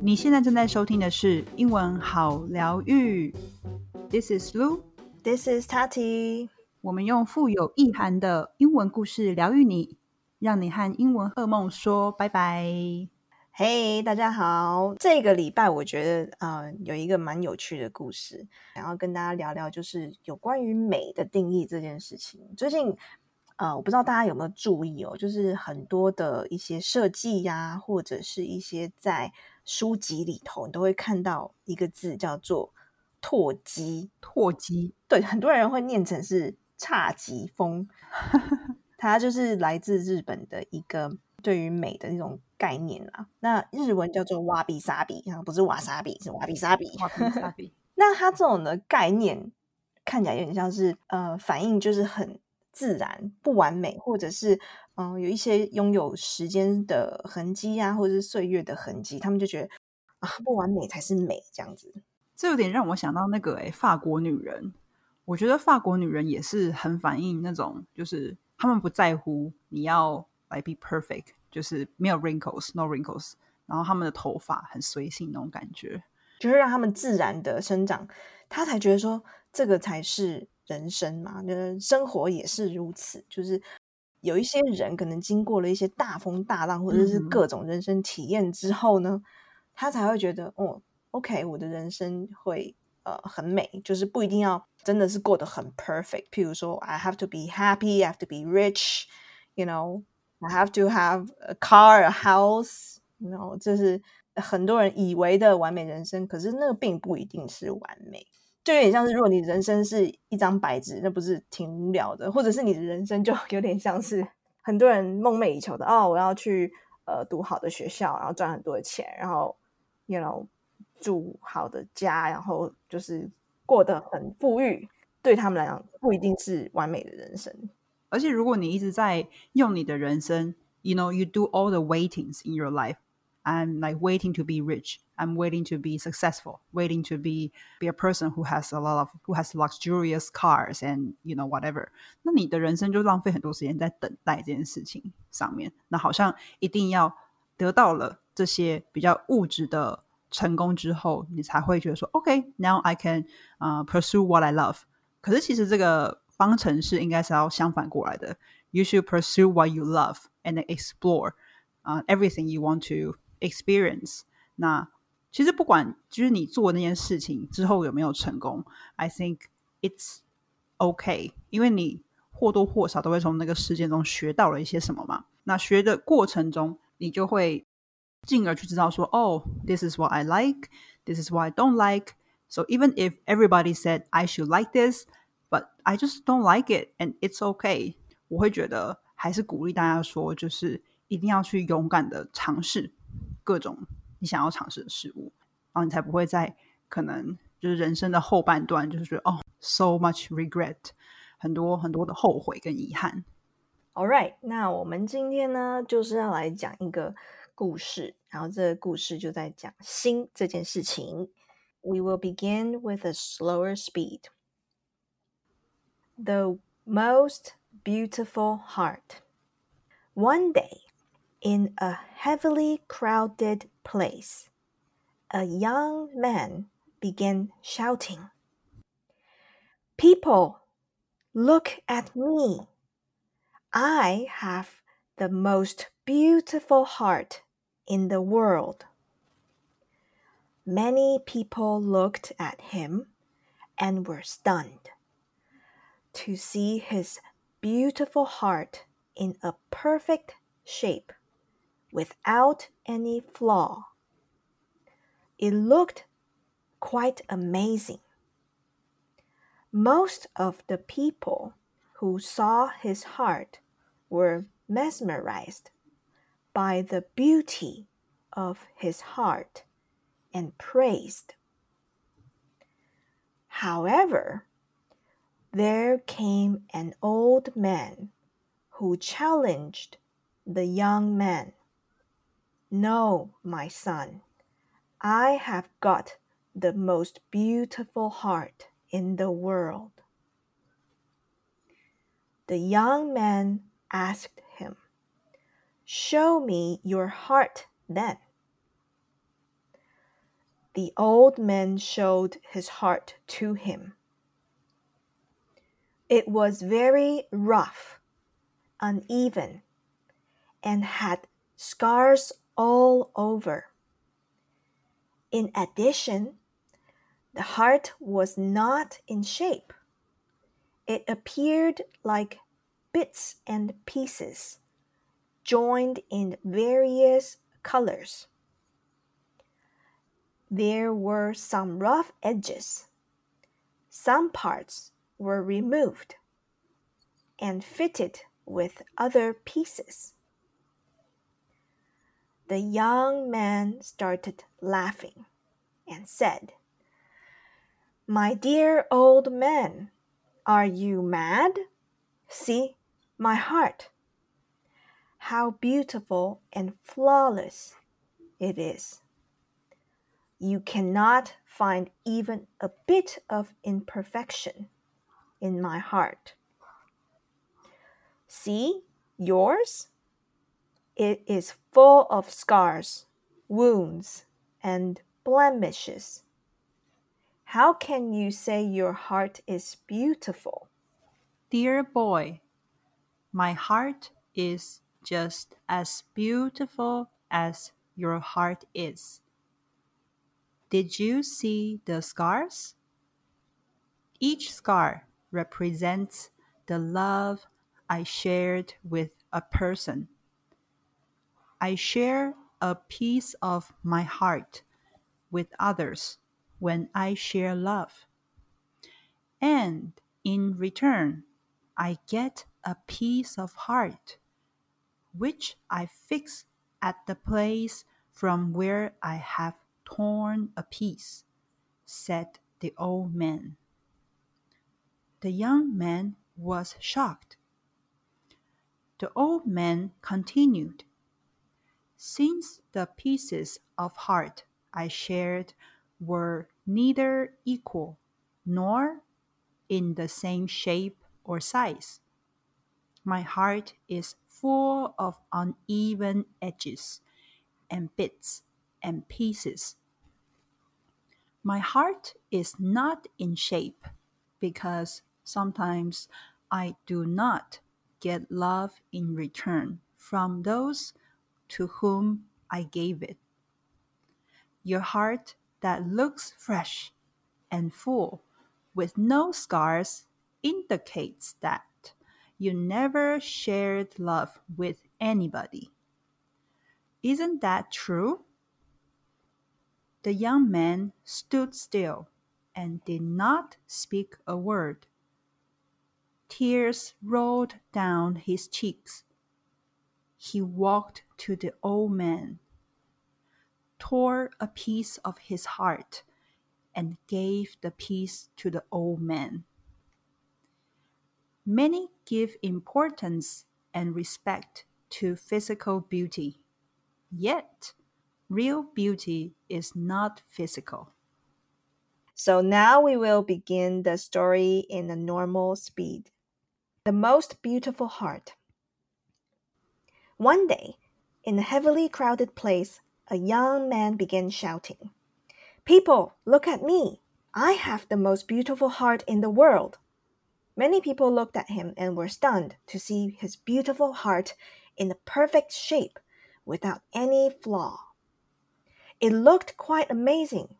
你现在正在收听的是英文好疗愈。This is Lu。This is Tati。我们用富有意涵的英文故事疗愈你，让你和英文噩梦说拜拜。嘿、大家好！这个礼拜我觉得呃有一个蛮有趣的故事，想要跟大家聊聊，就是有关于美的定义这件事情。最近呃，我不知道大家有没有注意哦，就是很多的一些设计呀、或者是一些在书籍里头，你都会看到一个字叫做“拓基”。拓基，对，很多人会念成是侘寂风，它就是来自日本的一个对于美的那种概念啦。那日文叫做瓦比萨比，啊，不是瓦萨比，是瓦比萨比。瓦，比萨比，那它这种的概念看起来有点像是呃，反应就是很自然、不完美，或者是嗯、呃有一些拥有时间的痕迹啊，或者是岁月的痕迹，他们就觉得啊，不完美才是美这样子。这有点让我想到那个诶、法国女人。我觉得法国女人也是很反映那种，就是他们不在乎你要来 be perfect，就是没有 wrinkles，no wrinkles，然后他们的头发很随性那种感觉。就是让他们自然的生长，他才觉得说这个才是人生嘛，就是生活也是如此。就是有一些人可能经过了一些大风大浪，或者是各种人生体验之后呢，他才会觉得哦，OK，我的人生会呃很美，就是不一定要真的是过得很 perfect。譬如说，I have to be happy, I have to be rich, you know, I have to have a car, a house, you know，这是很多人以为的完美人生，可是那个并不一定是完美。就有点像是，如果你人生是一张白纸，那不是挺无聊的？或者是你的人生就 有点像是很多人梦寐以求的哦，我要去呃读好的学校，然后赚很多的钱，然后 you know 住好的家，然后就是过得很富裕。对他们来讲，不一定是完美的人生。而且如果你一直在用你的人生，you know you do all the waitings in your life. I'm like waiting to be rich. I'm waiting to be successful. Waiting to be be a person who has a lot of who has luxurious cars and you know whatever. 那你的人生就浪费很多时间在等待这件事情上面。那好像一定要得到了这些比较物质的成功之后，你才会觉得说，OK，now、I can 呃、pursue what I love。可是其实这个方程式应该是要相反过来的。You should pursue what you love and then explore 啊、everything you want to experience。那其实不管就是你做那件事情之后有没有成功，I think it's okay，因为你或多或少都会从那个事件中学到了一些什么嘛。那学的过程中，你就会进而去知道说，哦，this is what I like, this is what I don't like. So even if everybody said I should like this, but I just don't like it, and it's okay，我会觉得还是鼓励大家说，就是一定要去勇敢的尝试 各种你想要尝试的事物，然后你才不会在可能就是人生的后半段，就是觉得哦，so much regret，很多很多的后悔跟遗憾。All right，那我们今天呢，就是要来讲一个故事，然后这个故事就在讲心这件事情。We will begin with a slower speed. The most beautiful heart. One day, in a heavily crowded place, a young man began shouting, People, look at me. I have the most beautiful heart in the world. Many people looked at him and were stunned to see his beautiful heart in a perfect shape without any flaw. It looked quite amazing. Most of the people who saw his heart were mesmerized by the beauty of his heart and praised. However, there came an old man who challenged the young man. No, my son, I have got the most beautiful heart in the world. The young man asked him, Show me your heart then. The old man showed his heart to him. It was very rough, uneven, and had scars all over. In addition, the heart was not in shape. It appeared like bits and pieces, joined in various colors. There were some rough edges. Some parts were removed and fitted with other pieces. The young man started laughing and said, My dear old man, are you mad? See my heart. How beautiful and flawless it is. You cannot find even a bit of imperfection in my heart. See yours? It is full of scars, wounds, and blemishes. How can you say your heart is beautiful? Dear boy, my heart is just as beautiful as your heart is. Did you see the scars? Each scar represents the love I shared with a person. I share a piece of my heart with others when I share love. And in return, I get a piece of heart, which I fix at the place from where I have torn a piece, said the old man. The young man was shocked. The old man continued, Since the pieces of heart I shared were neither equal nor in the same shape or size. My heart is full of uneven edges and bits and pieces. My heart is not in shape because sometimes I do not get love in return from those to whom I gave it. Your heart that looks fresh and full with no scars indicates that you never shared love with anybody. Isn't that true? The young man stood still and did not speak a word. Tears rolled down his cheeks. He walked to the old man tore a piece of his heart and gave the piece to the old man. Many give importance and respect to physical beauty, yet, real beauty is not physical. So now we will begin the story in a normal speed. The most beautiful heart. One day, in a heavily crowded place, a young man began shouting, People, look at me! I have the most beautiful heart in the world. Many people looked at him and were stunned to see his beautiful heart in a perfect shape without any flaw. It looked quite amazing.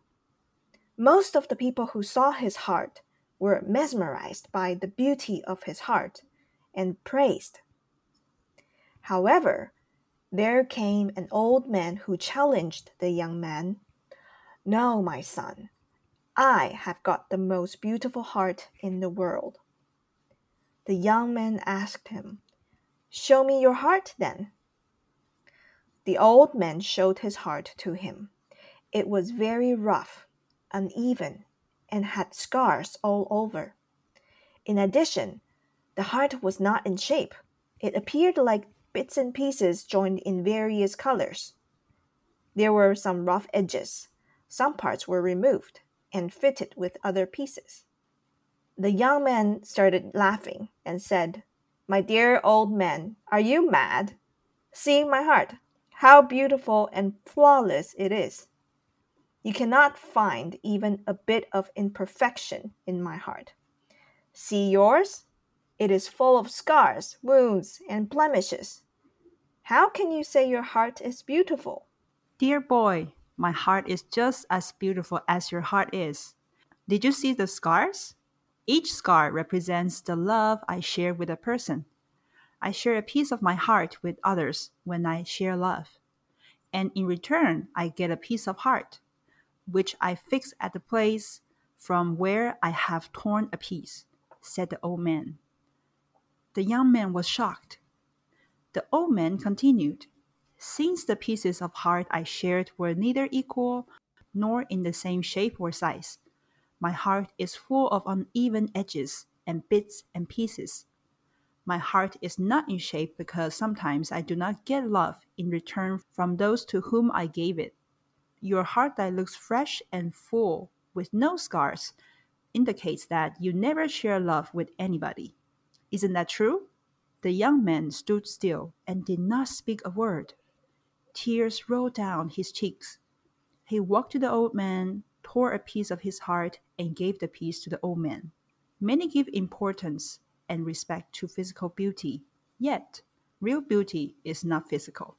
Most of the people who saw his heart were mesmerized by the beauty of his heart and praised. However, there came an old man who challenged the young man. No, my son, I have got the most beautiful heart in the world. The young man asked him, Show me your heart then. The old man showed his heart to him. It was very rough, uneven, and had scars all over. In addition, the heart was not in shape. It appeared like bits and pieces joined in various colors. There were some rough edges. Some parts were removed and fitted with other pieces. The young man started laughing and said, My dear old man, are you mad? See my heart, how beautiful and flawless it is. You cannot find even a bit of imperfection in my heart. See yours? It is full of scars, wounds, and blemishes. How can you say your heart is beautiful? Dear boy, my heart is just as beautiful as your heart is. Did you see the scars? Each scar represents the love I share with a person. I share a piece of my heart with others when I share love. And in return, I get a piece of heart, which I fix at the place from where I have torn a piece, said the old man. The young man was shocked. The old man continued, Since the pieces of heart I shared were neither equal nor in the same shape or size, my heart is full of uneven edges and bits and pieces. My heart is not in shape because sometimes I do not get love in return from those to whom I gave it. Your heart that looks fresh and full with no scars indicates that you never share love with anybody. Isn't that true? The young man stood still and did not speak a word. Tears rolled down his cheeks. He walked to the old man, tore a piece of his heart, and gave the piece to the old man. Many give importance and respect to physical beauty, yet, real beauty is not physical.